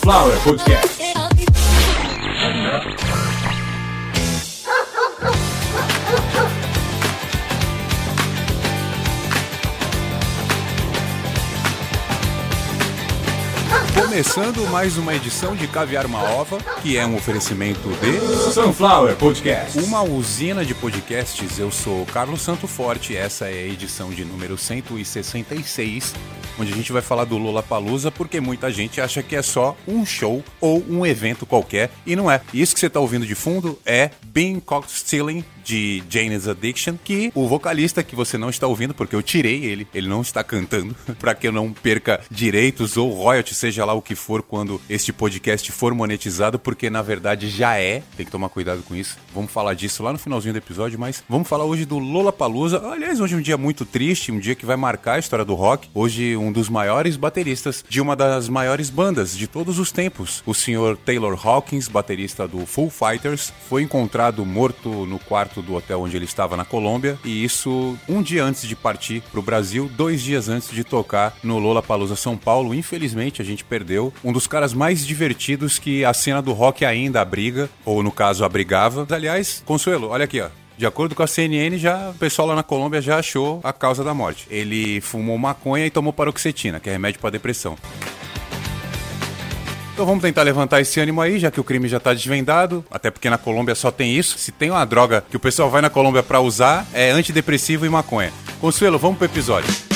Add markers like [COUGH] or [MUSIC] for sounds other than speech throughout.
Sunflower Podcast. Começando mais uma edição de Caviar uma Ova, que é um oferecimento de Sunflower Podcast. uma usina de podcasts. Eu sou Carlos Santo Forte, essa é a edição de número 166, onde a gente vai falar do Lola Palusa, porque muita gente acha que é só um show ou um evento qualquer, e não é. Isso que você está ouvindo de fundo é Being Caught Stealing de Jane's Addiction, que o vocalista que você não está ouvindo, porque eu tirei ele, ele não está cantando, [LAUGHS] para que eu não perca direitos ou royalties, seja lá o que for, quando este podcast for monetizado, porque na verdade já é, tem que tomar cuidado com isso. Vamos falar disso lá no finalzinho do episódio, mas vamos falar hoje do Lola Palusa. Aliás, hoje é um dia muito triste, um dia que vai marcar a história do rock. Hoje, um dos maiores bateristas de uma das maiores bandas de todos os tempos, o senhor Taylor Hawkins, baterista do Foo Fighters, foi encontrado morto no quarto do hotel onde ele estava na Colômbia, e isso um dia antes de partir para o Brasil, dois dias antes de tocar no Lola Palusa São Paulo. Infelizmente, a gente perdeu um dos caras mais divertidos que a cena do rock ainda abriga, ou no caso abrigava. Aliás, Consuelo, olha aqui, ó. De acordo com a CNN, já o pessoal lá na Colômbia já achou a causa da morte. Ele fumou maconha e tomou paroxetina, que é remédio para depressão. Então vamos tentar levantar esse ânimo aí, já que o crime já tá desvendado, até porque na Colômbia só tem isso. Se tem uma droga que o pessoal vai na Colômbia para usar, é antidepressivo e maconha. Consuelo, vamos pro episódio.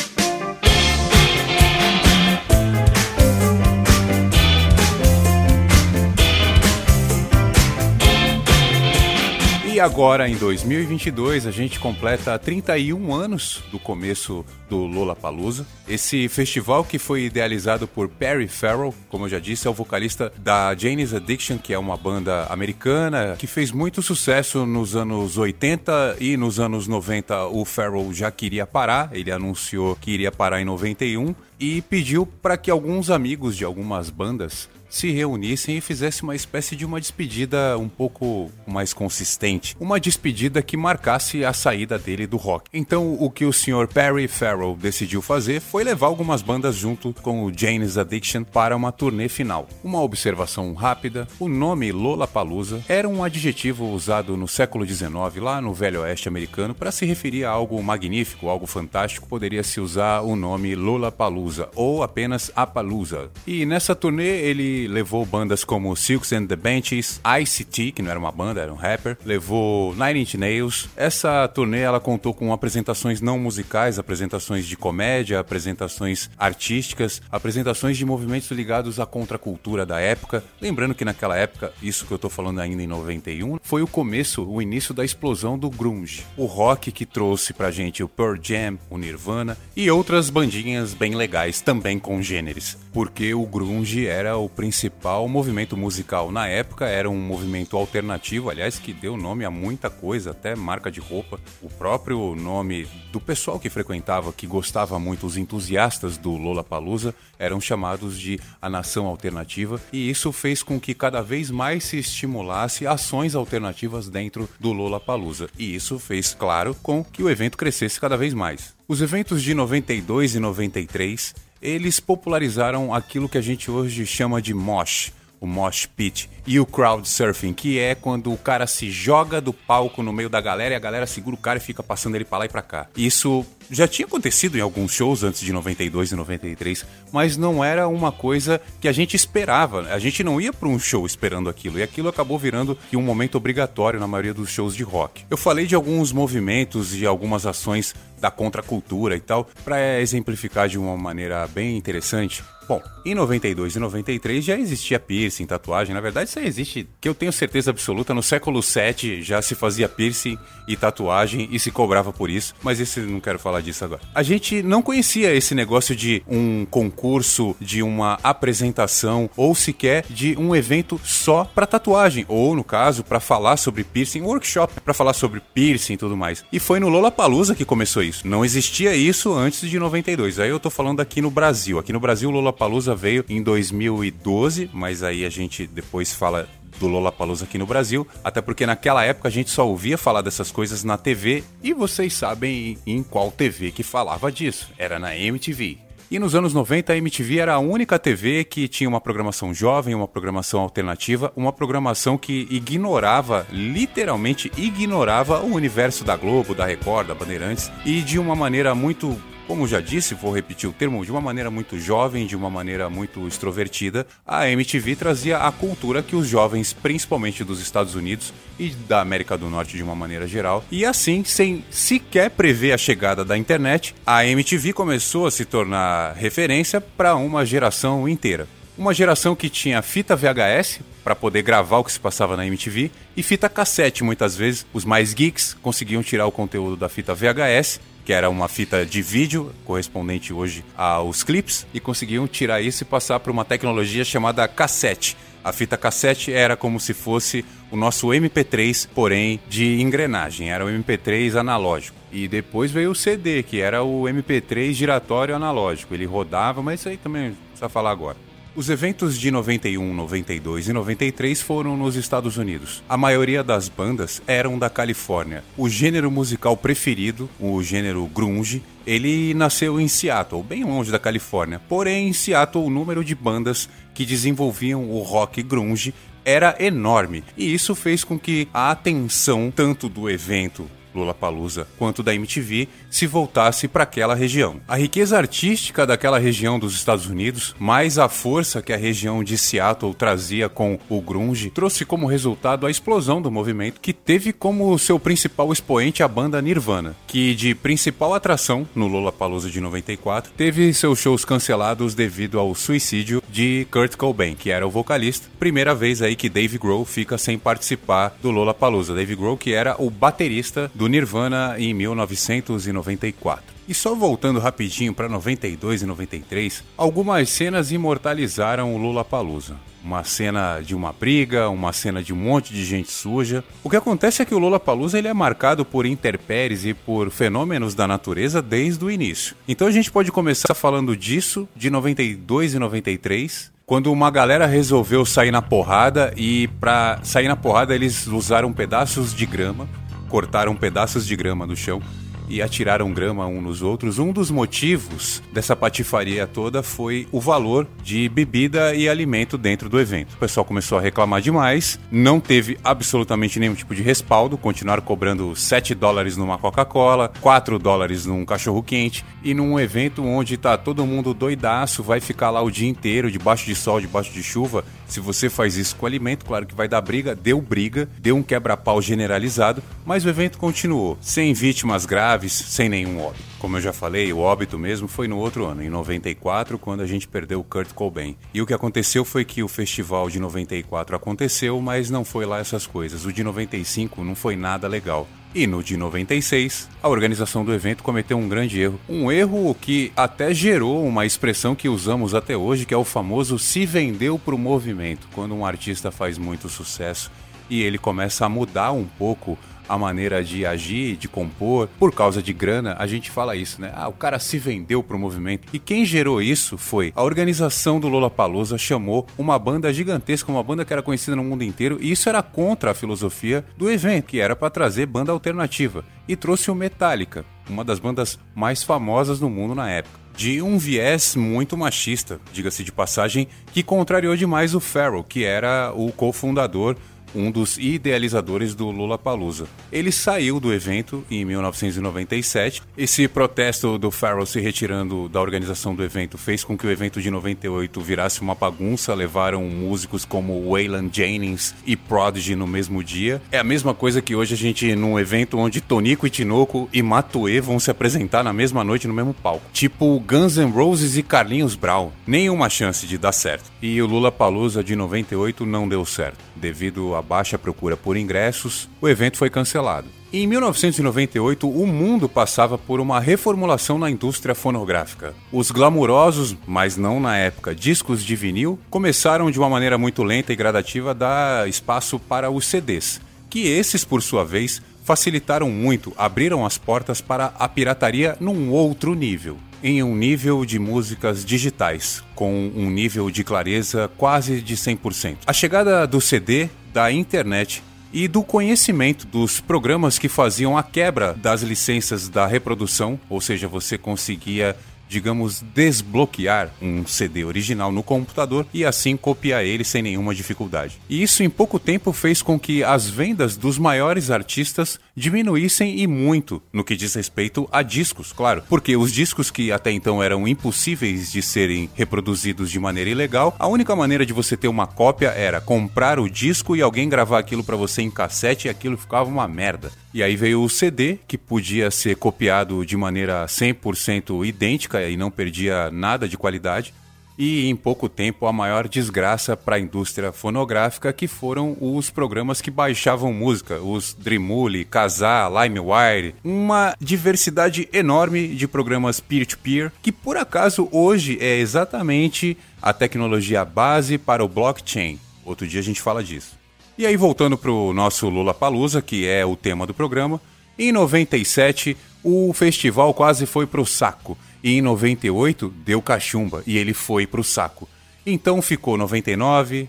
Agora, em 2022, a gente completa 31 anos do começo do Lollapalooza. Esse festival que foi idealizado por Perry Farrell, como eu já disse, é o vocalista da Jane's Addiction, que é uma banda americana que fez muito sucesso nos anos 80 e nos anos 90 o Farrell já queria parar, ele anunciou que iria parar em 91 e pediu para que alguns amigos de algumas bandas se reunissem e fizessem uma espécie de uma despedida um pouco mais consistente. Uma despedida que marcasse a saída dele do rock. Então, o que o Sr. Perry Farrell decidiu fazer foi levar algumas bandas junto com o Jane's Addiction para uma turnê final. Uma observação rápida: o nome Lollapalooza era um adjetivo usado no século XIX, lá no Velho Oeste americano, para se referir a algo magnífico, algo fantástico. Poderia se usar o nome Lollapalooza ou apenas Apalooza. E nessa turnê ele levou bandas como Silks and the Benches, ICT, que não era uma banda, era um rapper, levou Nine Inch Nails. Essa turnê ela contou com apresentações não musicais, apresentações de comédia, apresentações artísticas, apresentações de movimentos ligados à contracultura da época. Lembrando que naquela época, isso que eu tô falando ainda em 91, foi o começo, o início da explosão do grunge. O rock que trouxe pra gente o Pearl Jam, o Nirvana e outras bandinhas bem legais também congêneres, porque o grunge era o principal movimento musical na época, era um movimento alternativo, aliás, que deu nome a muita coisa, até marca de roupa. O próprio nome do pessoal que frequentava, que gostava muito, os entusiastas do Lollapalooza, eram chamados de a nação alternativa, e isso fez com que cada vez mais se estimulasse ações alternativas dentro do Lollapalooza. E isso fez, claro, com que o evento crescesse cada vez mais. Os eventos de 92 e 93 eles popularizaram aquilo que a gente hoje chama de mosh, o mosh pit, e o crowd surfing, que é quando o cara se joga do palco no meio da galera e a galera segura o cara e fica passando ele pra lá e pra cá. Isso já tinha acontecido em alguns shows antes de 92 e 93, mas não era uma coisa que a gente esperava. A gente não ia para um show esperando aquilo, e aquilo acabou virando um momento obrigatório na maioria dos shows de rock. Eu falei de alguns movimentos e algumas ações da contracultura e tal, para exemplificar de uma maneira bem interessante. Bom, em 92 e 93 já existia piercing, tatuagem. Na verdade, isso existe, que eu tenho certeza absoluta. No século 7 já se fazia piercing e tatuagem e se cobrava por isso. Mas esse não quero falar disso agora. A gente não conhecia esse negócio de um concurso, de uma apresentação ou sequer de um evento só para tatuagem, ou no caso, para falar sobre piercing, workshop para falar sobre piercing e tudo mais. E foi no Lollapalooza que começou isso. Não existia isso antes de 92. Aí eu tô falando aqui no Brasil. Aqui no Brasil o Lollapalooza veio em 2012, mas aí a gente depois fala do Lollapalooza aqui no Brasil, até porque naquela época a gente só ouvia falar dessas coisas na TV e vocês sabem em qual TV que falava disso. Era na MTV. E nos anos 90 a MTV era a única TV que tinha uma programação jovem, uma programação alternativa, uma programação que ignorava, literalmente ignorava o universo da Globo, da Record, da Bandeirantes e de uma maneira muito como já disse, vou repetir o termo, de uma maneira muito jovem, de uma maneira muito extrovertida, a MTV trazia a cultura que os jovens, principalmente dos Estados Unidos e da América do Norte de uma maneira geral, e assim, sem sequer prever a chegada da internet, a MTV começou a se tornar referência para uma geração inteira. Uma geração que tinha fita VHS para poder gravar o que se passava na MTV e fita cassete, muitas vezes. Os mais geeks conseguiam tirar o conteúdo da fita VHS que era uma fita de vídeo correspondente hoje aos clips, e conseguiam tirar isso e passar para uma tecnologia chamada cassete. A fita cassete era como se fosse o nosso MP3, porém de engrenagem, era o MP3 analógico. E depois veio o CD, que era o MP3 giratório analógico. Ele rodava, mas isso aí também precisa falar agora. Os eventos de 91, 92 e 93 foram nos Estados Unidos. A maioria das bandas eram da Califórnia. O gênero musical preferido, o gênero grunge, ele nasceu em Seattle, bem longe da Califórnia. Porém, em Seattle o número de bandas que desenvolviam o rock grunge era enorme, e isso fez com que a atenção tanto do evento Lollapalooza quanto da MTV se voltasse para aquela região. A riqueza artística daquela região dos Estados Unidos, mais a força que a região de Seattle trazia com o grunge, trouxe como resultado a explosão do movimento que teve como seu principal expoente a banda Nirvana, que de principal atração no Lollapalooza de 94 teve seus shows cancelados devido ao suicídio de Kurt Cobain, que era o vocalista. Primeira vez aí que Dave Grohl fica sem participar do Lollapalooza. Dave Grohl que era o baterista do Nirvana em 1994. E só voltando rapidinho para 92 e 93, algumas cenas imortalizaram o Lollapalooza. Uma cena de uma briga, uma cena de um monte de gente suja. O que acontece é que o Lollapalooza ele é marcado por interpéries e por fenômenos da natureza desde o início. Então a gente pode começar falando disso de 92 e 93, quando uma galera resolveu sair na porrada e para sair na porrada eles usaram pedaços de grama cortaram pedaços de grama do chão e atiraram grama um nos outros. Um dos motivos dessa patifaria toda foi o valor de bebida e alimento dentro do evento. O pessoal começou a reclamar demais, não teve absolutamente nenhum tipo de respaldo, continuaram cobrando 7 dólares numa Coca-Cola, 4 dólares num cachorro-quente e num evento onde tá todo mundo doidaço, vai ficar lá o dia inteiro, debaixo de sol, debaixo de chuva. Se você faz isso com alimento, claro que vai dar briga, deu briga, deu um quebra-pau generalizado, mas o evento continuou, sem vítimas graves, sem nenhum óbito. Como eu já falei, o óbito mesmo foi no outro ano, em 94, quando a gente perdeu o Kurt Cobain. E o que aconteceu foi que o festival de 94 aconteceu, mas não foi lá essas coisas. O de 95 não foi nada legal. E no de 96, a organização do evento cometeu um grande erro. Um erro que até gerou uma expressão que usamos até hoje, que é o famoso se vendeu para o movimento. Quando um artista faz muito sucesso e ele começa a mudar um pouco a maneira de agir, de compor, por causa de grana, a gente fala isso, né? Ah, o cara se vendeu pro movimento. E quem gerou isso foi a organização do Lollapalooza chamou uma banda gigantesca, uma banda que era conhecida no mundo inteiro, e isso era contra a filosofia do evento, que era para trazer banda alternativa. E trouxe o Metallica, uma das bandas mais famosas do mundo na época de um viés muito machista, diga-se de passagem, que contrariou demais o Farrell, que era o cofundador um dos idealizadores do Lula Palusa. Ele saiu do evento em 1997. Esse protesto do Farrell se retirando da organização do evento fez com que o evento de 98 virasse uma bagunça. Levaram músicos como Waylon Jennings e Prodigy no mesmo dia. É a mesma coisa que hoje a gente num evento onde Tonico e Tinoco e Matoe vão se apresentar na mesma noite no mesmo palco. Tipo Guns N' Roses e Carlinhos Brown. Nenhuma chance de dar certo. E o Lula Palusa de 98 não deu certo. Devido à baixa procura por ingressos, o evento foi cancelado. Em 1998, o mundo passava por uma reformulação na indústria fonográfica. Os glamurosos, mas não na época, discos de vinil começaram de uma maneira muito lenta e gradativa a dar espaço para os CDs, que esses, por sua vez, facilitaram muito, abriram as portas para a pirataria num outro nível em um nível de músicas digitais, com um nível de clareza quase de 100%. A chegada do CD, da internet e do conhecimento dos programas que faziam a quebra das licenças da reprodução, ou seja, você conseguia digamos, desbloquear um CD original no computador e assim copiar ele sem nenhuma dificuldade. E isso em pouco tempo fez com que as vendas dos maiores artistas diminuíssem e muito no que diz respeito a discos, claro, porque os discos que até então eram impossíveis de serem reproduzidos de maneira ilegal, a única maneira de você ter uma cópia era comprar o disco e alguém gravar aquilo para você em cassete e aquilo ficava uma merda. E aí veio o CD, que podia ser copiado de maneira 100% idêntica e não perdia nada de qualidade. E em pouco tempo a maior desgraça para a indústria fonográfica que foram os programas que baixavam música, os Dreamule, Kazaa, LimeWire, uma diversidade enorme de programas peer-to-peer que por acaso hoje é exatamente a tecnologia base para o blockchain. Outro dia a gente fala disso. E aí voltando para o nosso Lula Palusa, que é o tema do programa, em 97 o festival quase foi pro saco e em 98 deu cachumba e ele foi pro saco. Então ficou 99,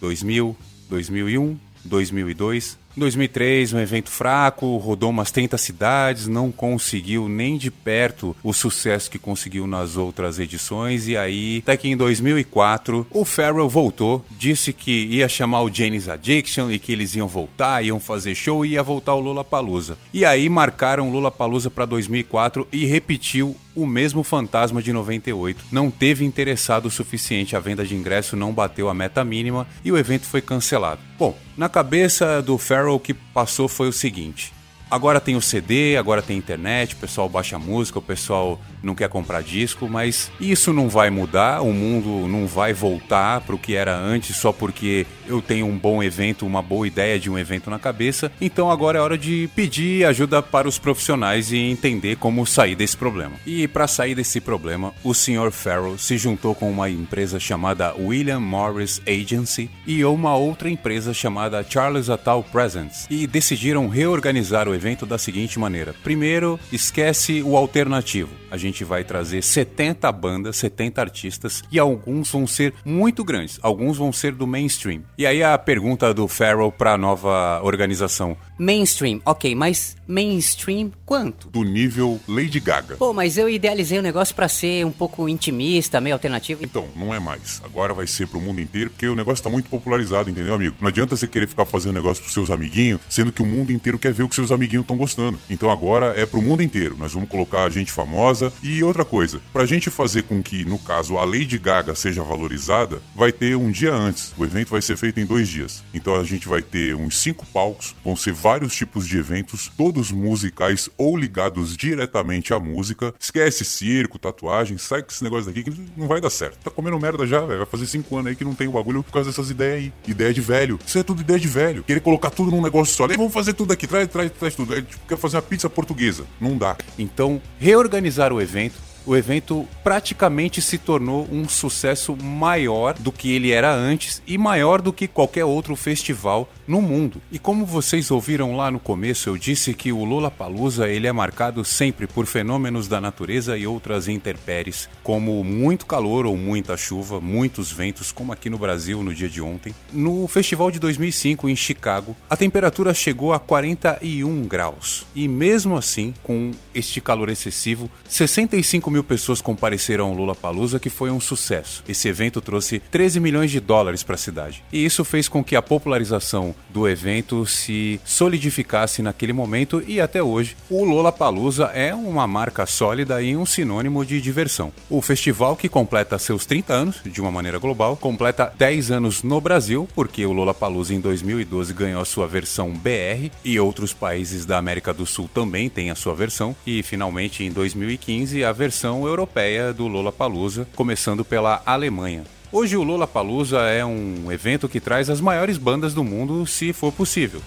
2000, 2001, 2002, 2003, um evento fraco, rodou umas 30 cidades, não conseguiu nem de perto o sucesso que conseguiu nas outras edições. E aí, até que em 2004, o Farrell voltou, disse que ia chamar o Janis Addiction e que eles iam voltar, iam fazer show e ia voltar o Lula Palusa. E aí marcaram o Lula Palusa para 2004 e repetiu o mesmo fantasma de 98. Não teve interessado o suficiente, a venda de ingresso não bateu a meta mínima e o evento foi cancelado. Bom, na cabeça do Farrell o que passou foi o seguinte: agora tem o CD, agora tem internet, o pessoal baixa música, o pessoal não quer comprar disco, mas isso não vai mudar, o mundo não vai voltar para o que era antes só porque eu tenho um bom evento, uma boa ideia de um evento na cabeça. Então agora é hora de pedir ajuda para os profissionais e entender como sair desse problema. E para sair desse problema, o Sr. Farrell se juntou com uma empresa chamada William Morris Agency e uma outra empresa chamada Charles Attal Presents e decidiram reorganizar o evento da seguinte maneira: primeiro, esquece o alternativo. A gente gente vai trazer 70 bandas, 70 artistas e alguns vão ser muito grandes, alguns vão ser do mainstream. E aí a pergunta do Farrell para a nova organização: Mainstream, ok, mas mainstream quanto? Do nível Lady Gaga. Pô, mas eu idealizei o negócio para ser um pouco intimista, meio alternativo. Então, não é mais. Agora vai ser pro mundo inteiro, porque o negócio tá muito popularizado, entendeu, amigo? Não adianta você querer ficar fazendo negócio pros seus amiguinhos, sendo que o mundo inteiro quer ver o que seus amiguinhos estão gostando. Então agora é pro mundo inteiro. Nós vamos colocar gente famosa e outra coisa, pra gente fazer com que, no caso, a Lady Gaga seja valorizada, vai ter um dia antes. O evento vai ser feito em dois dias. Então a gente vai ter uns cinco palcos, vão ser vários vários tipos de eventos, todos musicais ou ligados diretamente à música. Esquece circo, tatuagem, sai com esse negócio daqui que não vai dar certo. Tá comendo merda já. Vai fazer cinco anos aí que não tem o bagulho por causa dessas ideias aí. Ideia de velho. Isso é tudo ideia de velho. Querer colocar tudo num negócio só. vamos fazer tudo aqui, traz, traz, traz tudo. Tipo, quer fazer uma pizza portuguesa. Não dá. Então, reorganizar o evento o evento praticamente se tornou um sucesso maior do que ele era antes e maior do que qualquer outro festival no mundo. E como vocês ouviram lá no começo, eu disse que o Lollapalooza ele é marcado sempre por fenômenos da natureza e outras intempéries, como muito calor ou muita chuva, muitos ventos, como aqui no Brasil no dia de ontem. No festival de 2005 em Chicago, a temperatura chegou a 41 graus. E mesmo assim, com este calor excessivo, 65 mil pessoas compareceram ao Lula Palusa, que foi um sucesso. Esse evento trouxe 13 milhões de dólares para a cidade. E isso fez com que a popularização do evento se solidificasse naquele momento e até hoje. O Lola Palusa é uma marca sólida e um sinônimo de diversão. O festival que completa seus 30 anos de uma maneira global, completa 10 anos no Brasil, porque o Lola Palusa em 2012 ganhou a sua versão BR e outros países da América do Sul também têm a sua versão e finalmente em 2015 a versão versão europeia do Lollapalooza, começando pela Alemanha. Hoje o Lollapalooza é um evento que traz as maiores bandas do mundo, se for possível.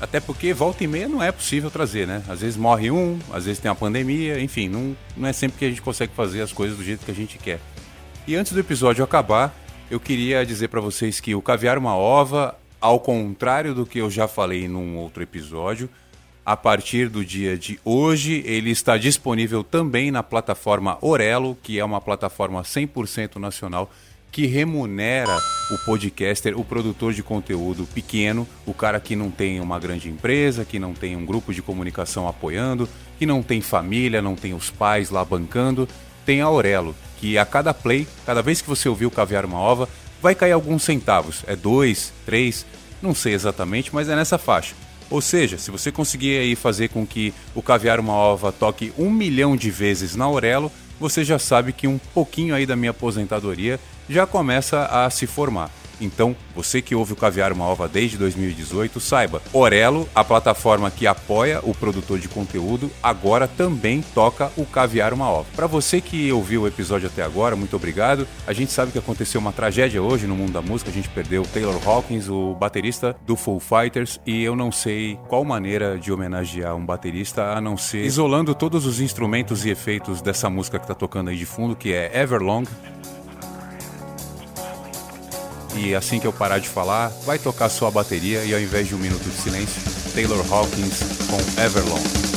Até porque volta e meia não é possível trazer, né? Às vezes morre um, às vezes tem a pandemia, enfim, não, não é sempre que a gente consegue fazer as coisas do jeito que a gente quer. E antes do episódio acabar, eu queria dizer para vocês que o Caviar Uma Ova, ao contrário do que eu já falei num outro episódio, a partir do dia de hoje, ele está disponível também na plataforma Orelo, que é uma plataforma 100% nacional que remunera o podcaster, o produtor de conteúdo pequeno, o cara que não tem uma grande empresa, que não tem um grupo de comunicação apoiando, que não tem família, não tem os pais lá bancando. tem a Aurelo, que a cada play, cada vez que você ouvir o Caviar uma Ova, vai cair alguns centavos. É dois, três, não sei exatamente, mas é nessa faixa. Ou seja, se você conseguir aí fazer com que o Caviar uma Ova toque um milhão de vezes na Aurelo, você já sabe que um pouquinho aí da minha aposentadoria já começa a se formar. Então, você que ouve o Caviar uma Ova desde 2018, saiba, Orelo, a plataforma que apoia o produtor de conteúdo, agora também toca o Caviar uma Ova. Para você que ouviu o episódio até agora, muito obrigado. A gente sabe que aconteceu uma tragédia hoje no mundo da música, a gente perdeu Taylor Hawkins, o baterista do Foo Fighters, e eu não sei qual maneira de homenagear um baterista a não ser isolando todos os instrumentos e efeitos dessa música que tá tocando aí de fundo, que é Everlong, e assim que eu parar de falar, vai tocar sua bateria e ao invés de um minuto de silêncio, Taylor Hawkins com Everlong.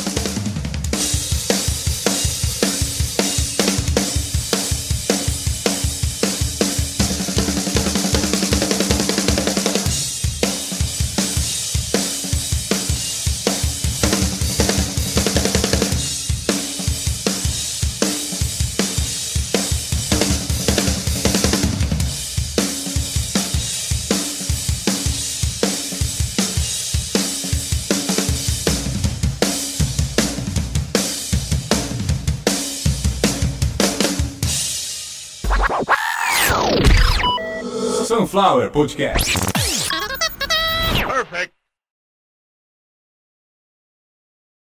Sunflower Podcast.